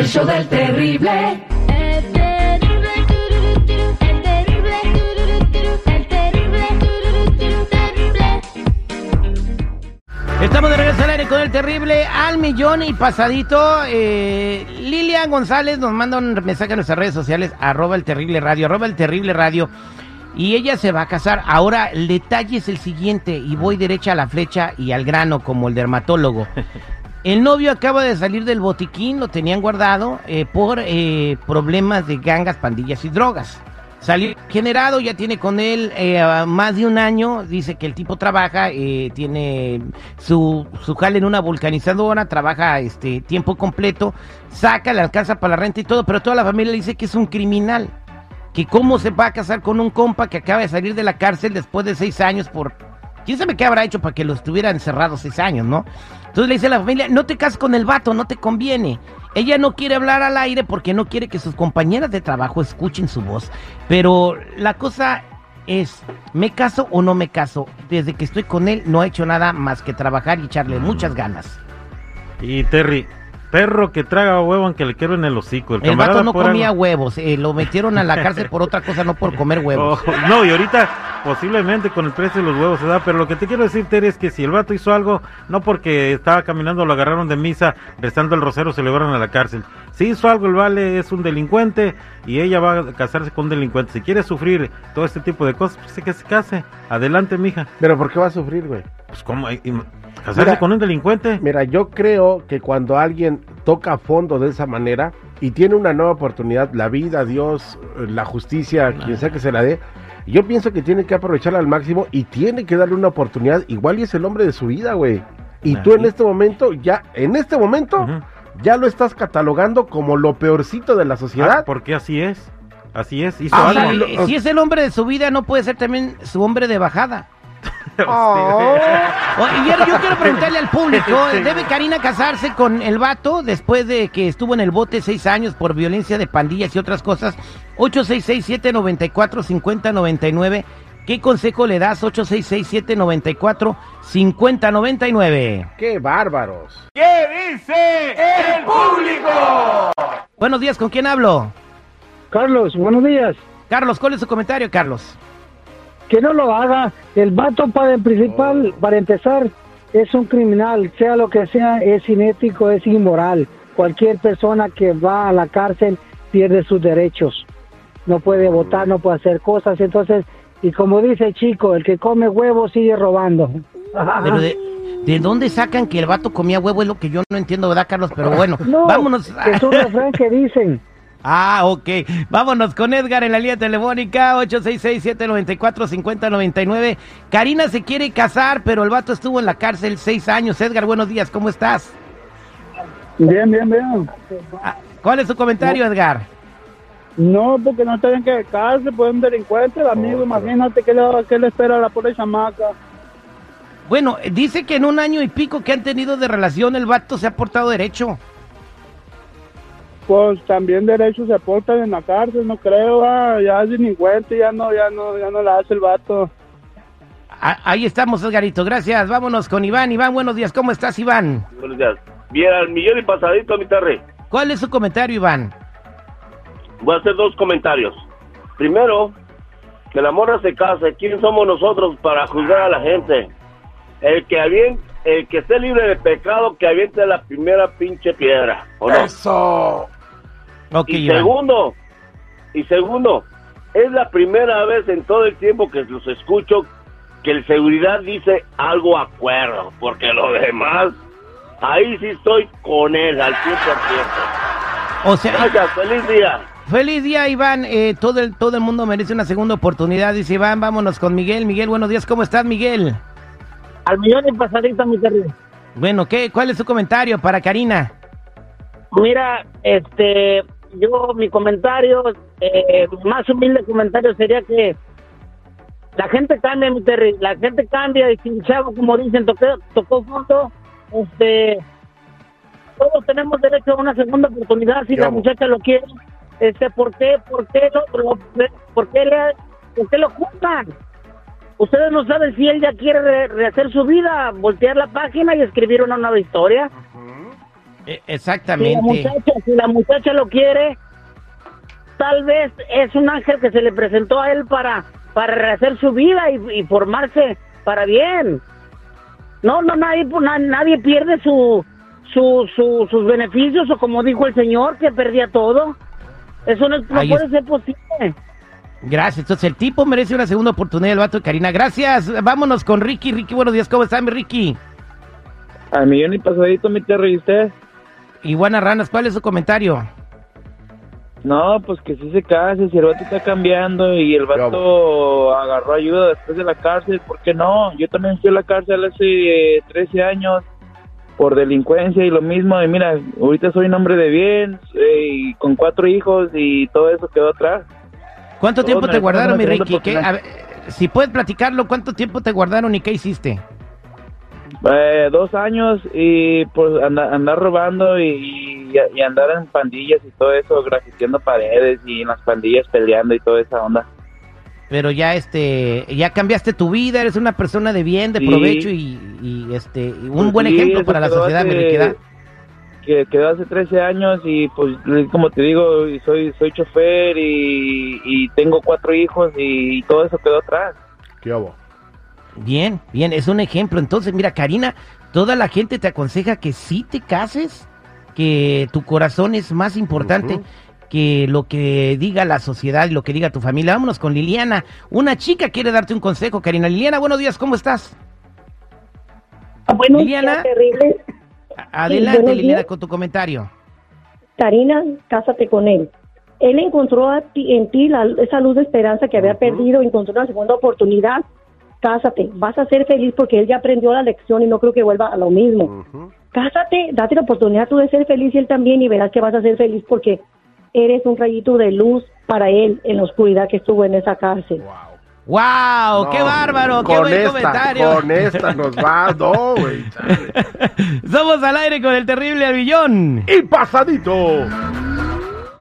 El show del terrible. El terrible, tururú, turú, el terrible, tururú, turú, el terrible, tururú, turú, terrible. Estamos de regreso al aire con el terrible al millón y pasadito. Eh, Lilian González nos manda un mensaje a nuestras redes sociales, arroba el terrible radio, arroba el terrible radio. Y ella se va a casar. Ahora, el detalle es el siguiente, y voy derecha a la flecha y al grano como el dermatólogo. El novio acaba de salir del botiquín, lo tenían guardado eh, por eh, problemas de gangas, pandillas y drogas. Salió generado, ya tiene con él eh, más de un año. Dice que el tipo trabaja, tiene su, su jale en una vulcanizadora, trabaja este tiempo completo, saca, le alcanza para la renta y todo, pero toda la familia dice que es un criminal. Que cómo se va a casar con un compa que acaba de salir de la cárcel después de seis años por... ¿Quién sabe qué habrá hecho para que lo estuviera encerrado seis años, no? Entonces le dice a la familia, no te cases con el vato, no te conviene. Ella no quiere hablar al aire porque no quiere que sus compañeras de trabajo escuchen su voz. Pero la cosa es, ¿me caso o no me caso? Desde que estoy con él no he hecho nada más que trabajar y echarle muchas ganas. Y Terry, perro que traga huevo aunque le quiero en el hocico. El, El vato no comía huevos, eh, lo metieron a la cárcel por otra cosa, no por comer huevos. Oh, no, y ahorita posiblemente con el precio de los huevos se da, pero lo que te quiero decir, Terry, es que si el vato hizo algo, no porque estaba caminando, lo agarraron de misa, rezando el rosero, se lo llevaron a la cárcel. Si hizo algo, el vale es un delincuente y ella va a casarse con un delincuente. Si quiere sufrir todo este tipo de cosas, pues que se case. Adelante, mija. Pero ¿por qué va a sufrir, güey? Pues, ¿cómo? ¿Y- y- ¿Casarse Mira, con un delincuente? Mira, yo creo que cuando alguien toca a fondo de esa manera y tiene una nueva oportunidad, la vida, Dios, la justicia, quien sea que se la dé, yo pienso que tiene que aprovecharla al máximo y tiene que darle una oportunidad. Igual y es el hombre de su vida, güey. Y Ah, tú en este momento, ya, en este momento, ya lo estás catalogando como lo peorcito de la Ah, sociedad. porque así es. Así es. Hizo Ah, O sea, algo. si es el hombre de su vida, no puede ser también su hombre de bajada. Oh. Y yo, yo quiero preguntarle al público, ¿debe Karina casarse con el vato después de que estuvo en el bote seis años por violencia de pandillas y otras cosas? 866-794-5099. ¿Qué consejo le das? 866-794-5099. ¡Qué bárbaros! Buenos días, ¿con quién hablo? Carlos, buenos días. Carlos, ¿cuál es su comentario, Carlos? Que no lo haga. El vato para el principal, para empezar, es un criminal. Sea lo que sea, es inético, es inmoral. Cualquier persona que va a la cárcel pierde sus derechos. No puede votar, no puede hacer cosas. Entonces, y como dice el chico, el que come huevo sigue robando. Pero de, ¿de dónde sacan que el vato comía huevo? Es lo que yo no entiendo, ¿verdad, Carlos? Pero bueno, No, vámonos. es un refrán que dicen. Ah, ok. Vámonos con Edgar en la línea telefónica 866-794-5099. Karina se quiere casar, pero el vato estuvo en la cárcel seis años. Edgar, buenos días, ¿cómo estás? Bien, bien, bien. Ah, ¿Cuál es su comentario, Edgar? No, porque no tienen que casarse, pues un delincuente, el amigo, imagínate qué le, qué le espera a la pobre chamaca. Bueno, dice que en un año y pico que han tenido de relación el vato se ha portado derecho. Pues también derechos se aportan en la cárcel, no creo, ah, ya es delincuente, ya no, ya no, ya no la hace el vato. Ah, ahí estamos, Edgarito, gracias. Vámonos con Iván. Iván, buenos días, ¿cómo estás, Iván? Buenos días. Bien, al millón y pasadito, mi Terry. ¿Cuál es su comentario, Iván? Voy a hacer dos comentarios. Primero, que la morra se case. ¿Quién somos nosotros para juzgar a la gente? El que avien- el que esté libre de pecado, que aviente la primera pinche piedra. ¿O no? ¡Eso! Ok, y Iván. segundo, y segundo, es la primera vez en todo el tiempo que los escucho que el seguridad dice algo acuerdo, porque lo demás, ahí sí estoy con él al 100%. O sea, Gracias, feliz día. Feliz día, Iván. Eh, todo, el, todo el mundo merece una segunda oportunidad. Dice Iván, vámonos con Miguel. Miguel, buenos días. ¿Cómo estás, Miguel? Al millón y pasadito, mi Terry. Bueno, ¿qué, ¿cuál es su comentario para Karina? Mira, este, yo mi comentario, eh, más humilde comentario sería que la gente cambia, mi Terry, la gente cambia y si el chavo, como dicen, tocó, tocó fondo, este, todos tenemos derecho a una segunda oportunidad si Yo la amo. muchacha lo quiere. Este, ¿por qué, por qué lo, lo- por qué le, por qué lo juntan? Ustedes no saben si él ya quiere re- rehacer su vida, voltear la página y escribir una nueva historia. Eh, Si la Exactamente. muchacha, si la muchacha lo quiere, tal vez es un ángel que se le presentó a él para, para rehacer su vida y, y formarse para bien. No, no, nadie, pues, na- nadie pierde su, su, su- sus beneficios o como dijo el señor que perdía todo. Eso no, puede ser posible. Gracias. Entonces el tipo merece una segunda oportunidad, el vato de Karina. Gracias. Vámonos con Ricky. Ricky, buenos días. ¿Cómo está mi Ricky? Al millón y pasadito, mi Terry, ¿y usted? Iguana Ranas, ¿cuál es su comentario? No, pues que sí se case, si el vato está cambiando y el vato agarró ayuda después de la cárcel, ¿por qué no? Yo también fui a la cárcel hace eh, 13 años por delincuencia y lo mismo, y mira, ahorita soy un hombre de bien eh, y con cuatro hijos y todo eso quedó atrás. ¿Cuánto Todos tiempo te guardaron, mi Ricky? ¿Qué? A ver, si puedes platicarlo, ¿cuánto tiempo te guardaron y qué hiciste? Eh, dos años y pues anda- andar robando y, y- y andar en pandillas y todo eso, grafiteando paredes y en las pandillas peleando y toda esa onda. Pero ya este, ya cambiaste tu vida, eres una persona de bien, de Sí. provecho y, y, este, y un Pues buen sí, ejemplo para la quedó sociedad. Que quedó hace 13 años y pues como te digo, soy soy chofer y, y tengo cuatro hijos y, todo eso quedó atrás. ¿Qué hago? Bien, bien, es un ejemplo. Entonces, mira, Karina, toda la gente te aconseja que sí te cases, que tu corazón es más importante que lo que diga la sociedad y lo que diga tu familia. Vámonos con Liliana. Una chica quiere darte un consejo, Karina. Liliana, buenos días, ¿cómo estás? Bueno, Liliana. terrible. Adelante, Liliana, días. con tu comentario. Karina, cásate con él. Él encontró a ti- en ti la- esa luz de esperanza que había perdido, encontró una segunda oportunidad. Cásate, vas a ser feliz porque él ya aprendió la lección y no creo que vuelva a lo mismo. Cásate, date la oportunidad tú de ser feliz y él también y verás que vas a ser feliz porque eres un rayito de luz para él en la oscuridad que estuvo en esa cárcel. ¡Wow! No, ¡Qué bárbaro! ¡Qué buen esta, comentario! Con esta nos va, no, güey. Somos al aire con el terrible Albillón. Y pasadito.